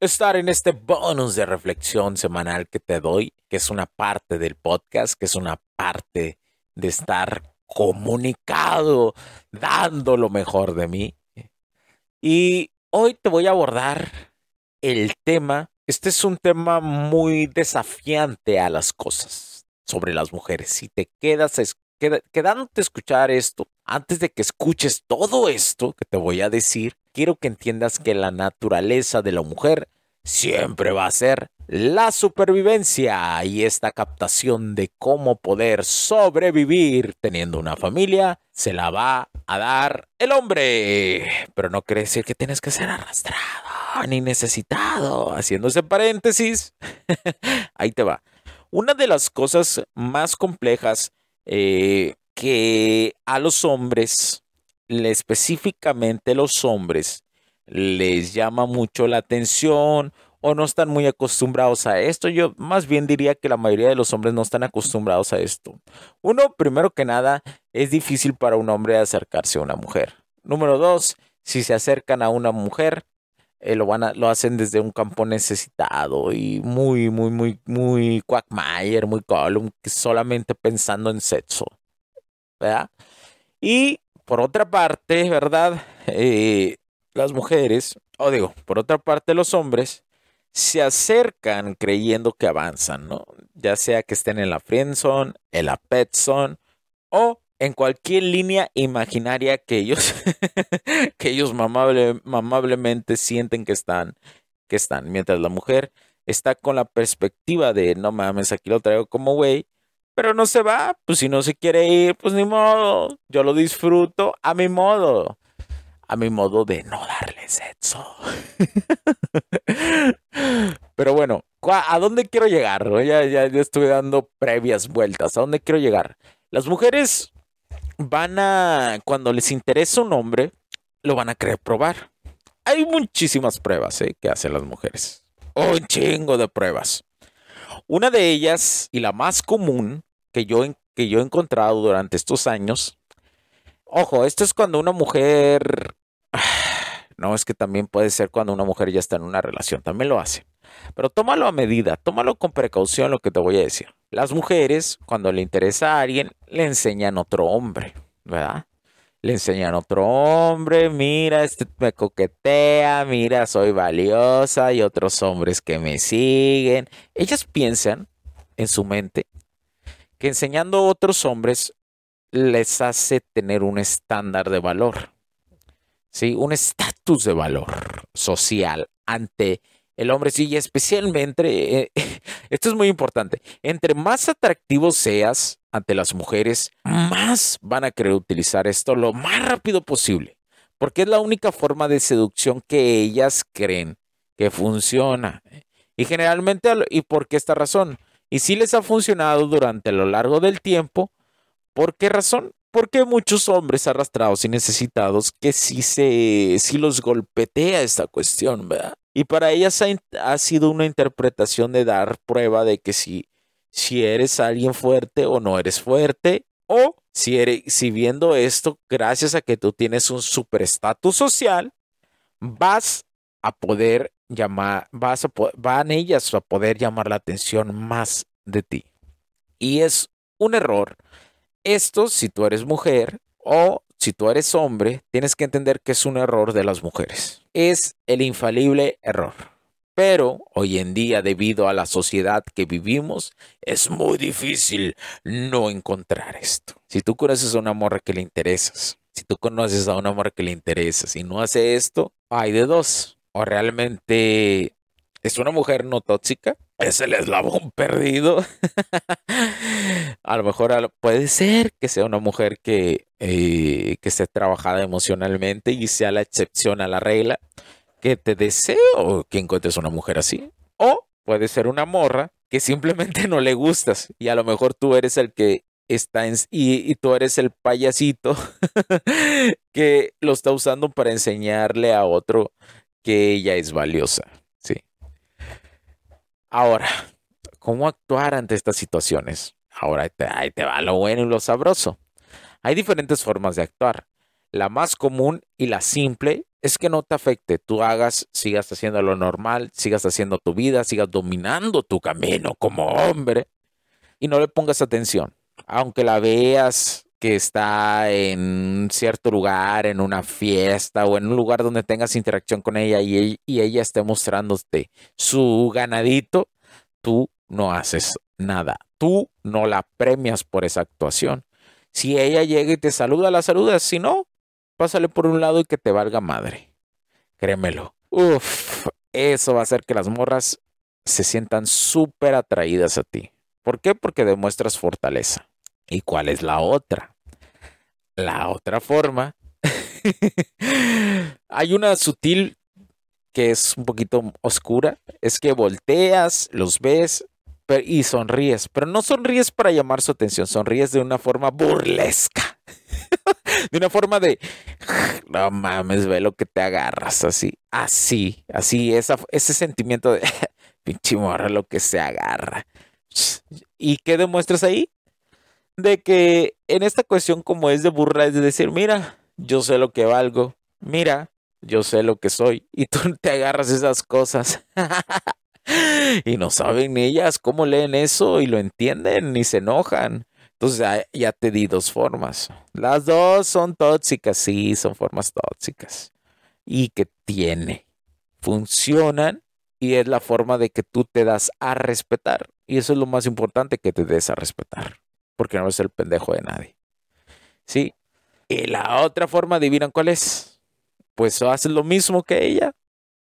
estar en este bonus de reflexión semanal que te doy, que es una parte del podcast, que es una parte de estar comunicado, dando lo mejor de mí. Y hoy te voy a abordar el tema, este es un tema muy desafiante a las cosas sobre las mujeres. Si te quedas quedándote a escuchar esto, antes de que escuches todo esto que te voy a decir, quiero que entiendas que la naturaleza de la mujer siempre va a ser la supervivencia y esta captación de cómo poder sobrevivir teniendo una familia se la va a dar el hombre. Pero no quiere decir que tienes que ser arrastrado ni necesitado. Haciéndose paréntesis, ahí te va. Una de las cosas más complejas eh, que a los hombres, específicamente los hombres, les llama mucho la atención o no están muy acostumbrados a esto. Yo más bien diría que la mayoría de los hombres no están acostumbrados a esto. Uno, primero que nada, es difícil para un hombre acercarse a una mujer. Número dos, si se acercan a una mujer, eh, lo, van a- lo hacen desde un campo necesitado y muy, muy, muy, muy Quagmire, muy que solamente pensando en sexo. ¿Verdad? Y por otra parte, ¿verdad? Eh, las mujeres, o digo, por otra parte, los hombres se acercan creyendo que avanzan, ¿no? Ya sea que estén en la friendzone, en la petzone o en cualquier línea imaginaria que ellos, que ellos mamable- mamablemente sienten que están, que están. Mientras la mujer está con la perspectiva de, no mames, aquí lo traigo como güey, pero no se va, pues si no se quiere ir, pues ni modo, yo lo disfruto a mi modo, a mi modo de no darle sexo. Pero bueno, ¿cuá- ¿a dónde quiero llegar? Ya, ya, ya estuve dando previas vueltas. ¿A dónde quiero llegar? Las mujeres van a, cuando les interesa un hombre, lo van a querer probar. Hay muchísimas pruebas ¿eh? que hacen las mujeres. Un chingo de pruebas. Una de ellas, y la más común que yo, que yo he encontrado durante estos años, ojo, esto es cuando una mujer... No, es que también puede ser cuando una mujer ya está en una relación, también lo hace. Pero tómalo a medida, tómalo con precaución lo que te voy a decir. Las mujeres, cuando le interesa a alguien, le enseñan otro hombre, ¿verdad? Le enseñan otro hombre, mira, este me coquetea, mira, soy valiosa, hay otros hombres que me siguen. Ellas piensan en su mente que enseñando a otros hombres les hace tener un estándar de valor, ¿sí? Un estatus de valor social ante el hombre, sí, y especialmente, eh, esto es muy importante, entre más atractivo seas ante las mujeres, más van a querer utilizar esto lo más rápido posible, porque es la única forma de seducción que ellas creen que funciona. Y generalmente, al- ¿y por qué esta razón? Y si les ha funcionado durante lo largo del tiempo, ¿por qué razón? Porque muchos hombres arrastrados y necesitados que sí se, sí los golpetea esta cuestión, ¿verdad? Y para ellas ha, ha sido una interpretación de dar prueba de que si, si eres alguien fuerte o no eres fuerte, o si, eres, si viendo esto, gracias a que tú tienes un super estatus social, vas a poder llamar, vas a, van ellas a poder llamar la atención más de ti. Y es un error. Esto, si tú eres mujer o si tú eres hombre, tienes que entender que es un error de las mujeres. Es el infalible error. Pero hoy en día, debido a la sociedad que vivimos, es muy difícil no encontrar esto. Si tú conoces a una morra que le interesas, si tú conoces a una morra que le interesa, si no hace esto, hay de dos. O realmente es una mujer no tóxica, es el eslabón perdido. a lo mejor puede ser que sea una mujer que, eh, que esté trabajada emocionalmente y sea la excepción a la regla que te deseo que encuentres una mujer así. O puede ser una morra que simplemente no le gustas y a lo mejor tú eres el que está en, y, y tú eres el payasito que lo está usando para enseñarle a otro que ella es valiosa. Sí. Ahora, ¿cómo actuar ante estas situaciones? Ahora ahí te va lo bueno y lo sabroso. Hay diferentes formas de actuar. La más común y la simple es que no te afecte. Tú hagas, sigas haciendo lo normal, sigas haciendo tu vida, sigas dominando tu camino como hombre y no le pongas atención. Aunque la veas que está en cierto lugar, en una fiesta o en un lugar donde tengas interacción con ella y, ella esté mostrándote su ganadito, tú no haces nada. Tú no la premias por esa actuación. Si ella llega y te saluda, la saludas. Si no, pásale por un lado y que te valga madre. Créemelo. Uf, eso va a hacer que las morras se sientan súper atraídas a ti. ¿Por qué? Porque demuestras fortaleza. ¿Y cuál es la otra? La otra forma. Hay una sutil que es un poquito oscura. Es que volteas, los ves y sonríes. Pero no sonríes para llamar su atención, sonríes de una forma burlesca. de una forma de, no mames, ve lo que te agarras, así, así, así, ese sentimiento de, pinche morra, lo que se agarra. ¿Y qué demuestras ahí? De que en esta cuestión como es de burra, es de decir, mira, yo sé lo que valgo, mira, yo sé lo que soy, y tú te agarras esas cosas. y no saben ellas cómo leen eso y lo entienden ni se enojan. Entonces ya, te di dos formas. Las dos son tóxicas, sí, son formas tóxicas. Y que tiene. Funcionan y es la forma de que tú te das a respetar. Y eso es lo más importante, que te des a respetar. Porque no eres el pendejo de nadie. Sí. Y la otra forma, adivinan cuál es. Pues haces lo mismo que ella.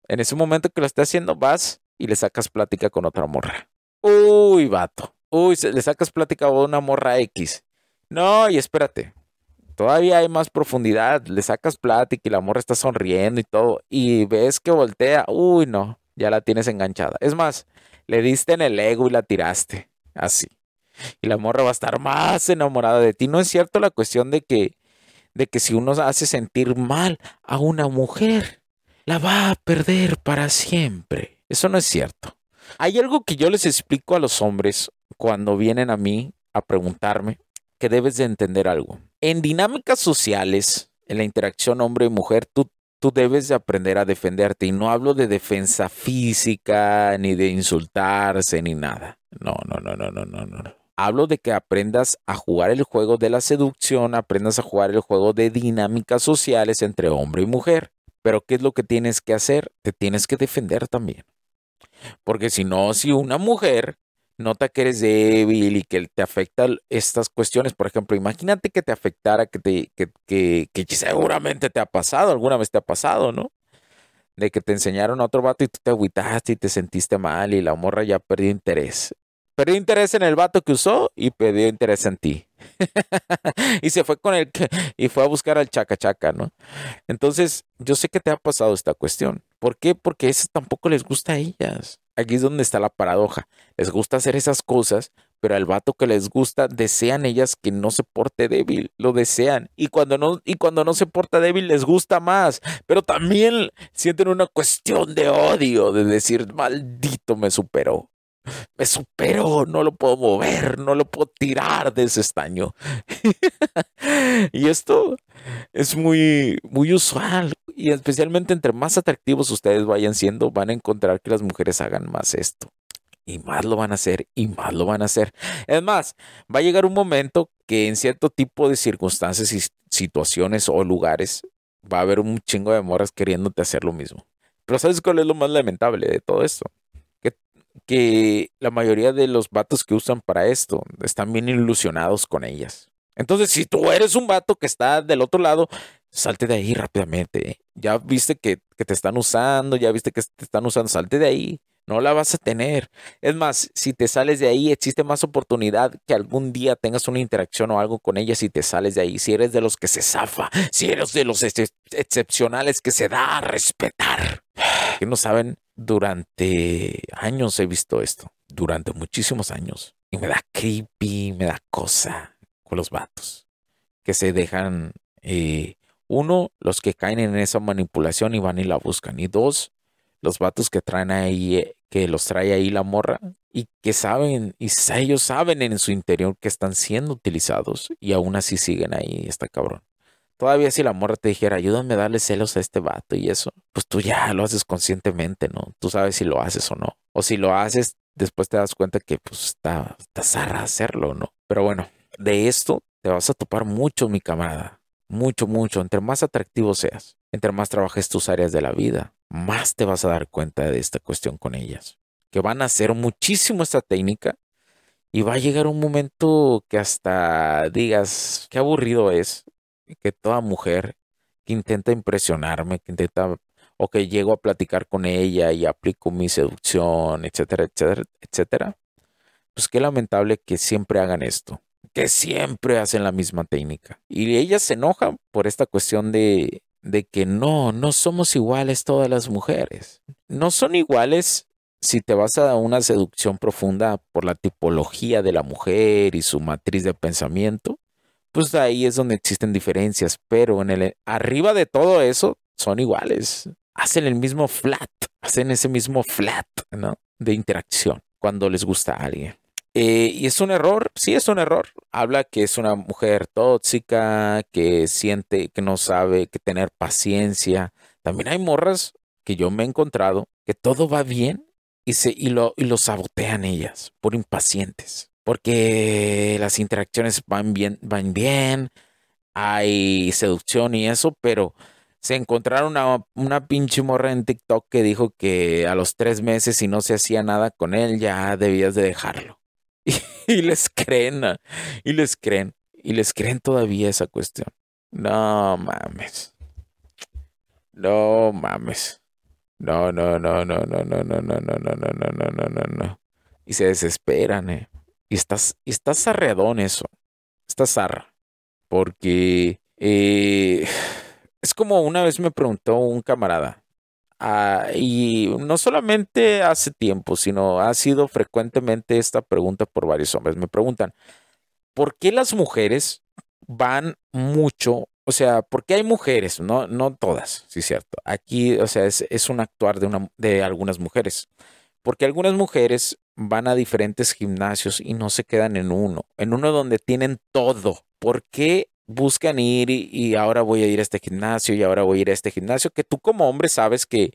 En ese momento que lo esté haciendo, vas y le sacas plática con otra morra. Uy, vato. Uy, le sacas plática a una morra X. No, y espérate. Todavía hay más profundidad. Le sacas plática y la morra está sonriendo y todo. Y ves que voltea. Uy, no. Ya la tienes enganchada. Es más, le diste en el ego y la tiraste. Así. Y la morra va a estar más enamorada de ti. No es cierto la cuestión de que, de que si uno hace sentir mal a una mujer, la va a perder para siempre. Eso no es cierto. Hay algo que yo les explico a los hombres cuando vienen a mí a preguntarme que debes de entender algo. En dinámicas sociales, en la interacción hombre y mujer, tú, tú debes de aprender a defenderte. Y no hablo de defensa física, ni de insultarse, ni nada. No, no, no, no, no, no, no. Hablo de que aprendas a jugar el juego de la seducción, aprendas a jugar el juego de dinámicas sociales entre hombre y mujer. Pero ¿qué es lo que tienes que hacer? Te tienes que defender también. Porque si no, si una mujer nota que eres débil y que te afecta estas cuestiones. Por ejemplo, imagínate que te afectara, que, te, seguramente te ha pasado, alguna vez te ha pasado, ¿no? De que te enseñaron a otro vato y tú te agüitaste y te sentiste mal y la morra ya perdió interés. Perdió interés en el vato que usó y perdió interés en ti. y se fue con el y fue a buscar al chaca chaca, ¿no? Entonces, yo sé que te ha pasado esta cuestión. ¿Por qué? Porque eso tampoco les gusta a ellas. Aquí es donde está la paradoja. Les gusta hacer esas cosas, pero al vato que les gusta, desean ellas que no se porte débil, lo desean. Y cuando no, y cuando no se porta débil, les gusta más. Pero también sienten una cuestión de odio, de decir, maldito me superó. Me supero, no lo puedo mover, no lo puedo tirar de ese estaño. y esto es muy, muy usual. Y especialmente entre más atractivos ustedes vayan siendo, van a encontrar que las mujeres hagan más esto. Y más lo van a hacer, y más lo van a hacer. Es más, va a llegar un momento que en cierto tipo de circunstancias y situaciones o lugares va a haber un chingo de morras queriéndote hacer lo mismo. Pero ¿sabes cuál es lo más lamentable de todo esto? Que la mayoría de los vatos que usan para esto están bien ilusionados con ellas. Entonces, si tú eres un vato que está del otro lado, salte de ahí rápidamente. ¿eh? Ya viste que, que, te están usando, ya viste que te están usando, salte de ahí. No la vas a tener. Es más, si te sales de ahí, existe más oportunidad que algún día tengas una interacción o algo con ellas si te sales de ahí. Si eres de los que se zafa, si eres de los ex excepcionales que se da a respetar. Que no saben durante años he visto esto, durante muchísimos años. Y me da creepy, me da cosa con los vatos que se dejan, eh, uno, los que caen en esa manipulación y van y la buscan. Y dos, los vatos que traen ahí, eh, que los trae ahí la morra y que saben, y ellos saben en su interior que están siendo utilizados y aún así siguen ahí, está cabrón. Todavía si la morra te dijera, ayúdame a darle celos a este vato y eso, pues tú ya lo haces conscientemente, ¿no? Tú sabes si lo haces o no. O si lo haces, después te das cuenta que pues está, está zarra hacerlo, ¿no? Pero bueno, de esto te vas a topar mucho, mi camarada. Mucho, mucho. Entre más atractivo seas, entre más trabajes tus áreas de la vida, más te vas a dar cuenta de esta cuestión con ellas. Que van a hacer muchísimo esta técnica y va a llegar un momento que hasta digas, qué aburrido es que toda mujer que intenta impresionarme, que intenta o que llego a platicar con ella y aplico mi seducción, etcétera, etcétera, etcétera, pues qué lamentable que siempre hagan esto, que siempre hacen la misma técnica. Y ella se enoja por esta cuestión de, de que no, no somos iguales todas las mujeres. No son iguales si te vas a una seducción profunda por la tipología de la mujer y su matriz de pensamiento, pues ahí es donde existen diferencias, pero en el arriba de todo eso son iguales. Hacen el mismo flat, hacen ese mismo flat. De interacción cuando les gusta a alguien. Eh, y es un error, sí es un error. Habla que es una mujer tóxica, que siente que no sabe que tener paciencia. También hay morras que yo me he encontrado que todo va bien y, se, y, lo, y lo sabotean ellas por impacientes porque las interacciones van bien, van bien, hay seducción y eso, pero se encontraron una, una pinche morra en TikTok que dijo que a los tres meses si no se hacía nada con él ya debías de dejarlo. Y, les creen, ah, y les creen, y les creen todavía esa cuestión. No mames. No mames. No, no, no, no, no, no, no, no, no, no, no, no, no, no, no. Y se desesperan, eh. Y estás, estás eso. Estás zarra. Porque eh, es como una vez me preguntó un camarada. Ah, y no solamente hace tiempo, sino ha sido frecuentemente esta pregunta por varios hombres. Me preguntan, ¿por qué las mujeres van mucho? O sea, ¿por qué hay mujeres? No, no todas, sí es cierto. Aquí, o sea, es, es un actuar de, una, de algunas mujeres. Porque algunas mujeres van a diferentes gimnasios y no se quedan en uno, en uno donde tienen todo. ¿Por qué buscan ir y, ahora voy a ir a este gimnasio y ahora voy a ir a este gimnasio? Que tú como hombre sabes que,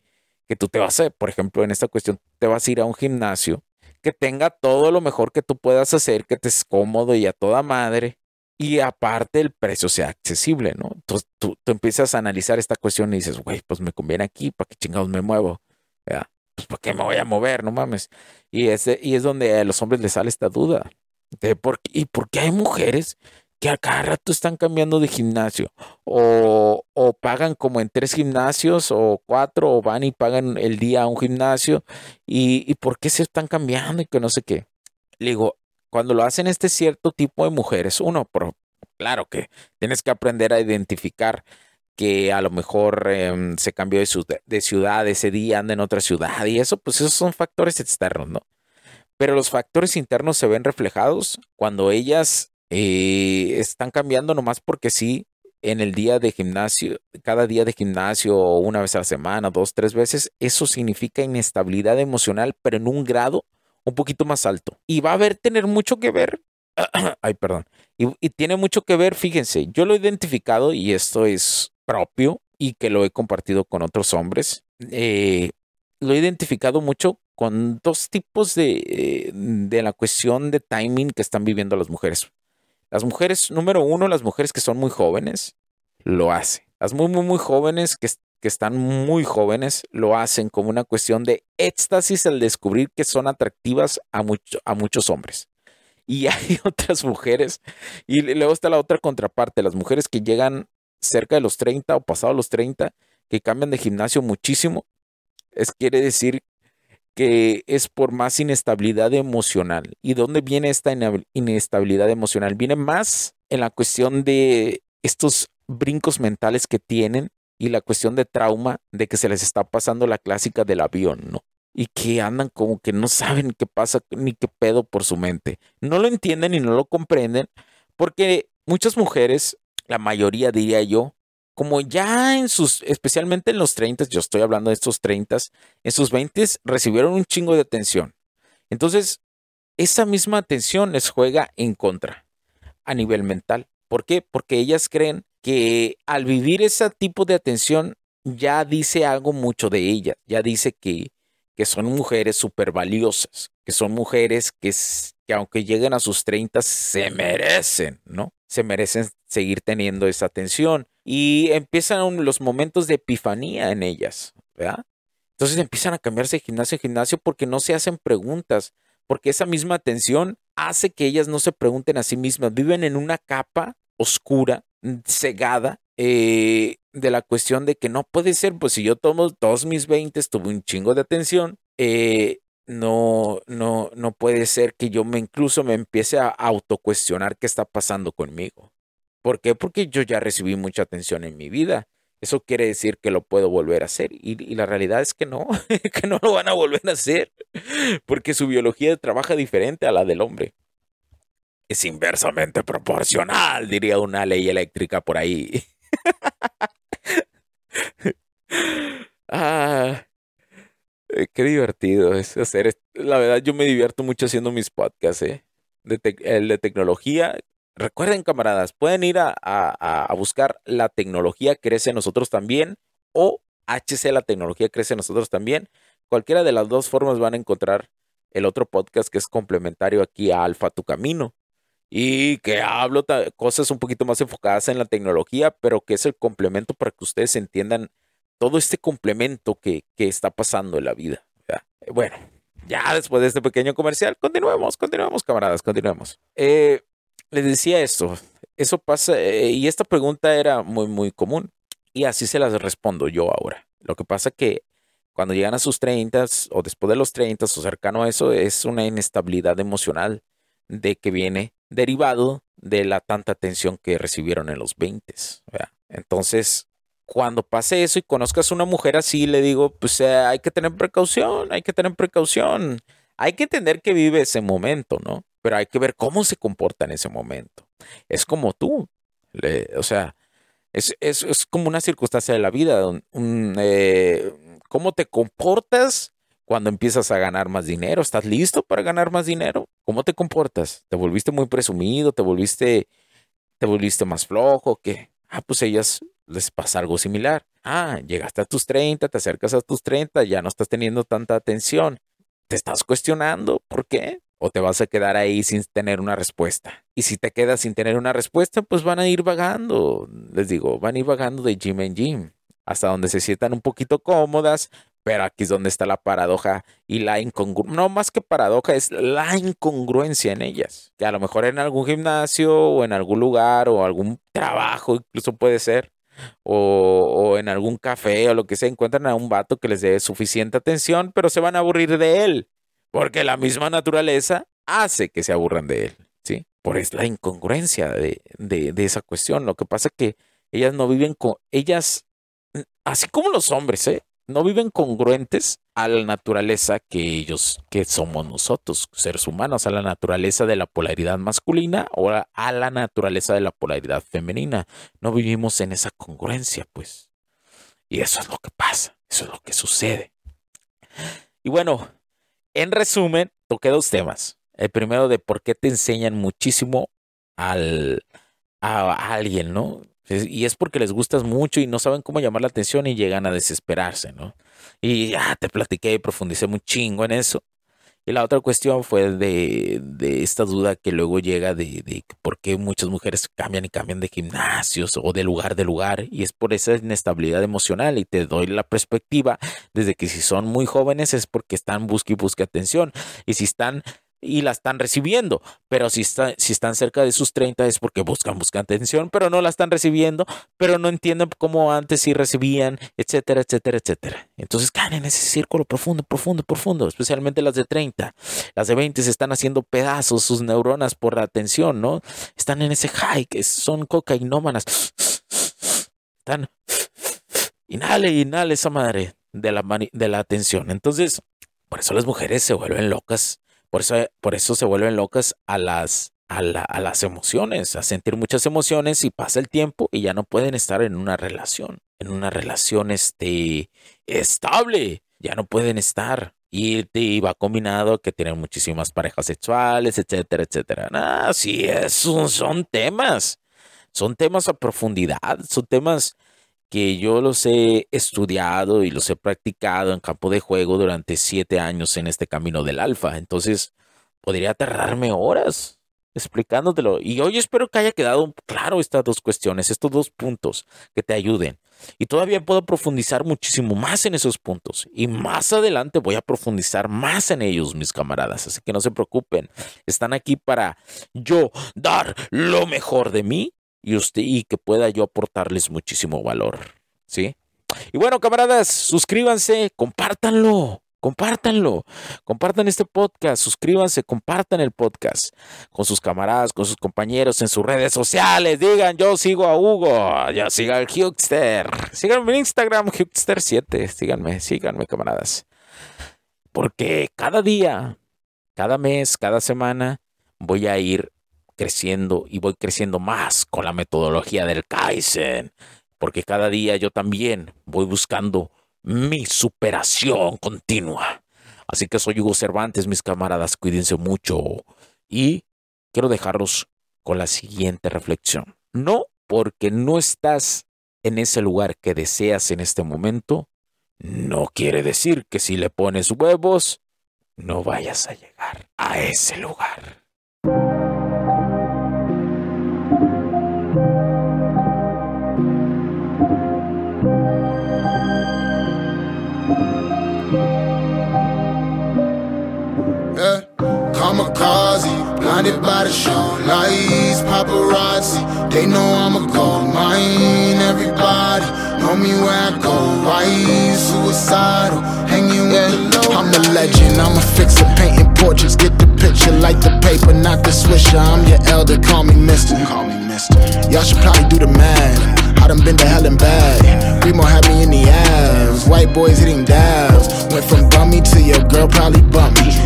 que tú te vas a, por ejemplo, en esta cuestión, te vas a ir a un gimnasio que tenga todo lo mejor que tú puedas hacer, que te es cómodo y a toda madre. Y aparte el precio sea accesible, ¿no? Entonces tú, tú empiezas a analizar esta cuestión y dices, güey, pues me conviene aquí, ¿para qué chingados me muevo? Pues ¿por qué me voy a mover? No mames. Y, ese, y es donde a los hombres les sale esta duda. ¿Y por qué hay mujeres que a cada rato están cambiando de gimnasio? O, pagan como en tres gimnasios o cuatro, o van y pagan el día a un gimnasio. ¿Y, y por qué se están cambiando y que no sé qué? Le digo, cuando lo hacen este cierto tipo de mujeres, uno, por, claro que tienes que aprender a identificar que a lo mejor em, se cambió de, ciudad ese día, anda en otra ciudad y eso, pues esos son factores externos, ¿no? Pero los factores internos se ven reflejados cuando ellas eh, están cambiando nomás porque sí, en el día de gimnasio, cada día de gimnasio, una vez a la semana, dos, tres veces, eso significa inestabilidad emocional, pero en un grado un poquito más alto. Y va a haber tener mucho que ver. Ay, perdón. Y tiene mucho que ver, fíjense, yo lo he identificado y esto es propio y que lo he compartido con otros hombres. Eh, lo he identificado mucho con dos tipos de, eh, de la cuestión de timing que están viviendo las mujeres. Las mujeres, número uno, las mujeres que son muy jóvenes, lo hacen. Las muy, muy, muy jóvenes que, que están muy jóvenes lo hacen como una cuestión de éxtasis al descubrir que son atractivas a, mucho, a muchos hombres. Y hay otras mujeres, y luego está la otra contraparte, las mujeres que llegan cerca de los 30 o pasado los 30, que cambian de gimnasio muchísimo, es quiere decir que es por más inestabilidad emocional. ¿Y dónde viene esta inestabilidad emocional? Viene más en la cuestión de estos brincos mentales que tienen y la cuestión de trauma de que se les está pasando la clásica del avión, ¿no? Y que andan como que no saben qué pasa ni qué pedo por su mente. No lo entienden y no lo comprenden porque muchas mujeres, la mayoría diría yo, como ya en sus, especialmente en los 30, yo estoy hablando de estos 30, en sus 20 recibieron un chingo de atención. Entonces, esa misma atención les juega en contra a nivel mental. ¿Por qué? Porque ellas creen que al vivir ese tipo de atención ya dice algo mucho de ellas, ya dice que, que son mujeres súper valiosas, que son mujeres que, que aunque lleguen a sus 30 se merecen, ¿no? Se merecen seguir teniendo esa atención y empiezan los momentos de epifanía en ellas, ¿verdad? Entonces empiezan a cambiarse de gimnasio a gimnasio porque no se hacen preguntas, porque esa misma atención hace que ellas no se pregunten a sí mismas, viven en una capa oscura, cegada, eh, de la cuestión de que no puede ser, pues si yo tomo todos mis 20, tuve un chingo de atención, eh, no, no, no puede ser que yo me incluso me empiece a autocuestionar qué está pasando conmigo. ¿Por qué? Porque yo ya recibí mucha atención en mi vida. Eso quiere decir que lo puedo volver a hacer. Y, la realidad es que no, que no lo van a volver a hacer. Porque su biología trabaja diferente a la del hombre. Es inversamente proporcional, diría una ley eléctrica por ahí. ah, eh, qué divertido es hacer. La verdad, yo me divierto mucho haciendo mis podcasts, ¿eh? El de tecnología, Recuerden, camaradas, pueden ir a, buscar La tecnología crece nosotros también o HC La tecnología crece nosotros también. Cualquiera de las dos formas van a encontrar el otro podcast que es complementario aquí a Alfa Tu Camino y que hablo cosas un poquito más enfocadas en la tecnología, pero que es el complemento para que ustedes entiendan todo este complemento que, que está pasando en la vida. Bueno, ya después de este pequeño comercial, continuemos, continuemos, camaradas, continuemos. Eh, les decía esto, eso pasa, eh, y esta pregunta era muy, muy común, y así se las respondo yo ahora. Lo que pasa que cuando llegan a sus 30 o después de los 30 o cercano a eso, es una inestabilidad emocional de que viene derivado de la tanta atención que recibieron en los 20. Entonces, cuando pase eso y conozcas a una mujer así, le digo, pues eh, hay que tener precaución, hay que tener precaución. Hay que entender que vive ese momento, ¿no? Pero hay que ver cómo se comporta en ese momento. Es como tú, o sea, es, como una circunstancia de la vida, eh, cómo te comportas cuando empiezas a ganar más dinero. ¿Estás listo para ganar más dinero? ¿Cómo te comportas? ¿Te volviste muy presumido? ¿Te volviste, te volviste más flojo? ¿Qué? Ah, pues ellas les pasa algo similar. Ah, llegaste a tus 30, te acercas a tus 30, ya no estás teniendo tanta atención. Te estás cuestionando. ¿Por qué? O te vas a quedar ahí sin tener una respuesta. Y si te quedas sin tener una respuesta, pues van a ir vagando, les digo, van a ir vagando de gym en gym, hasta donde se sientan un poquito cómodas, pero aquí es donde está la paradoja y la incongruencia, no más que paradoja, es la incongruencia en ellas. Que a lo mejor en algún gimnasio o en algún lugar o algún trabajo incluso puede ser, o, o, en algún café o lo que sea, encuentran a un vato que les dé suficiente atención, pero se van a aburrir de él. Porque la misma naturaleza hace que se aburran de él, ¿sí? Por es la incongruencia de, de, esa cuestión. Lo que pasa es que ellas no viven con, ellas, así como los hombres, ¿eh? No viven congruentes a la naturaleza que ellos, que somos nosotros, seres humanos, a la naturaleza de la polaridad masculina o a la naturaleza de la polaridad femenina. No vivimos en esa congruencia, pues. Y eso es lo que pasa, eso es lo que sucede. Y bueno, en resumen, toqué dos temas. El primero de por qué te enseñan muchísimo al, a, alguien, ¿no? Y es porque les gustas mucho y no saben cómo llamar la atención y llegan a desesperarse, ¿no? Y ya te platiqué y profundicé muy chingo en eso. Y la otra cuestión fue de, de esta duda que luego llega de, de, por qué muchas mujeres cambian y cambian de gimnasios o de lugar de lugar. Y es por esa inestabilidad emocional. Y te doy la perspectiva desde que si son muy jóvenes es porque están busque y busque atención. Y si están y la están recibiendo. Pero si, si están cerca de sus 30 es porque buscan, buscan atención, pero no la están recibiendo, pero no entienden cómo antes sí recibían, etcétera, etcétera, etcétera. Entonces caen en ese círculo profundo, profundo, profundo, especialmente las de 30. Las de 20 se están haciendo pedazos sus neuronas por la atención, ¿no? Están en ese high, que son cocainómanas. Están... Inhale, inhale esa madre de la, de la atención. Entonces, por eso las mujeres se vuelven locas por eso, por eso se vuelven locas a las, a, las emociones, a sentir muchas emociones y pasa el tiempo y ya no pueden estar en una relación, en una relación este, estable, ya no pueden estar. Y, te va combinado que tienen muchísimas parejas sexuales, etcétera, etcétera. Ah, sí, eso son temas. Son temas a profundidad, son temas que yo los he estudiado y los he practicado en campo de juego durante siete años en este camino del alfa. Entonces, podría tardarme horas explicándotelo. Y hoy espero que haya quedado claro estas dos cuestiones, estos dos puntos que te ayuden. Y todavía puedo profundizar muchísimo más en esos puntos. Y más adelante voy a profundizar más en ellos, mis camaradas. Así que no se preocupen. Están aquí para yo dar lo mejor de mí y, usted, y que pueda yo aportarles muchísimo valor. ¿Sí? Y bueno, camaradas, suscríbanse, compártanlo. Compártanlo, compartan este podcast, suscríbanse, compartan el podcast con sus camaradas, con sus compañeros en sus redes sociales. Digan, yo sigo a Hugo, ya siga al Hugster. Síganme en Instagram, Hugster7. Síganme, síganme, camaradas. Porque cada día, cada mes, cada semana voy a ir creciendo y voy creciendo más con la metodología del Kaizen, porque cada día yo también voy buscando mi superación continua. Así que soy Hugo Cervantes, mis camaradas, cuídense mucho y quiero dejarlos con la siguiente reflexión. No porque no estás en ese lugar que deseas en este momento, no quiere decir que si le pones huevos, no vayas a llegar a ese lugar. Kamikaze. Blinded by the show lights, paparazzi. They know I'm a gold mine. Everybody know me where I go. Why suicidal? Hanging with the low. I'm a legend. I'm a fixer, painting portraits. Get the picture, like the paper, not the swisher. I'm your elder. Call me Mister. Call me Mister. Y'all should probably do the math. I done been to hell and back. Remo had me in the abs. White boys hitting dabs. Went from bummy to your girl probably bummy.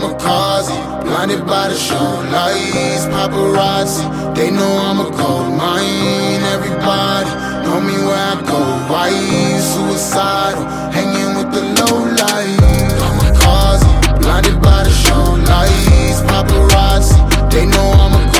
kamikaze, blinded by the show lights, paparazzi. They know I'm a gold mine. Everybody know me where I go. Why suicidal, hanging with the low light. Kamikaze, blinded by the show lights, paparazzi. They know I'm a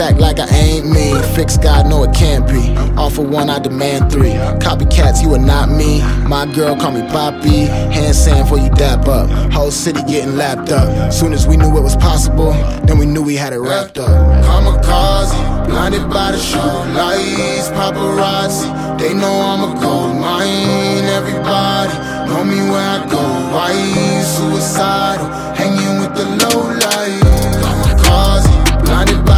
Act like I ain't me. fix, God, no, it can't be. For one, I demand three. Copycats, you are not me. My girl, call me Poppy. Hand sand for you dap up. Whole city getting lapped up. Soon as we knew it was possible, then we knew we had it wrapped up. Kamikaze, blinded by the show lights, paparazzi. They know I'm a gold mine. Everybody know me where I go. Why suicidal? Hanging with the low light. Kamikaze, blinded by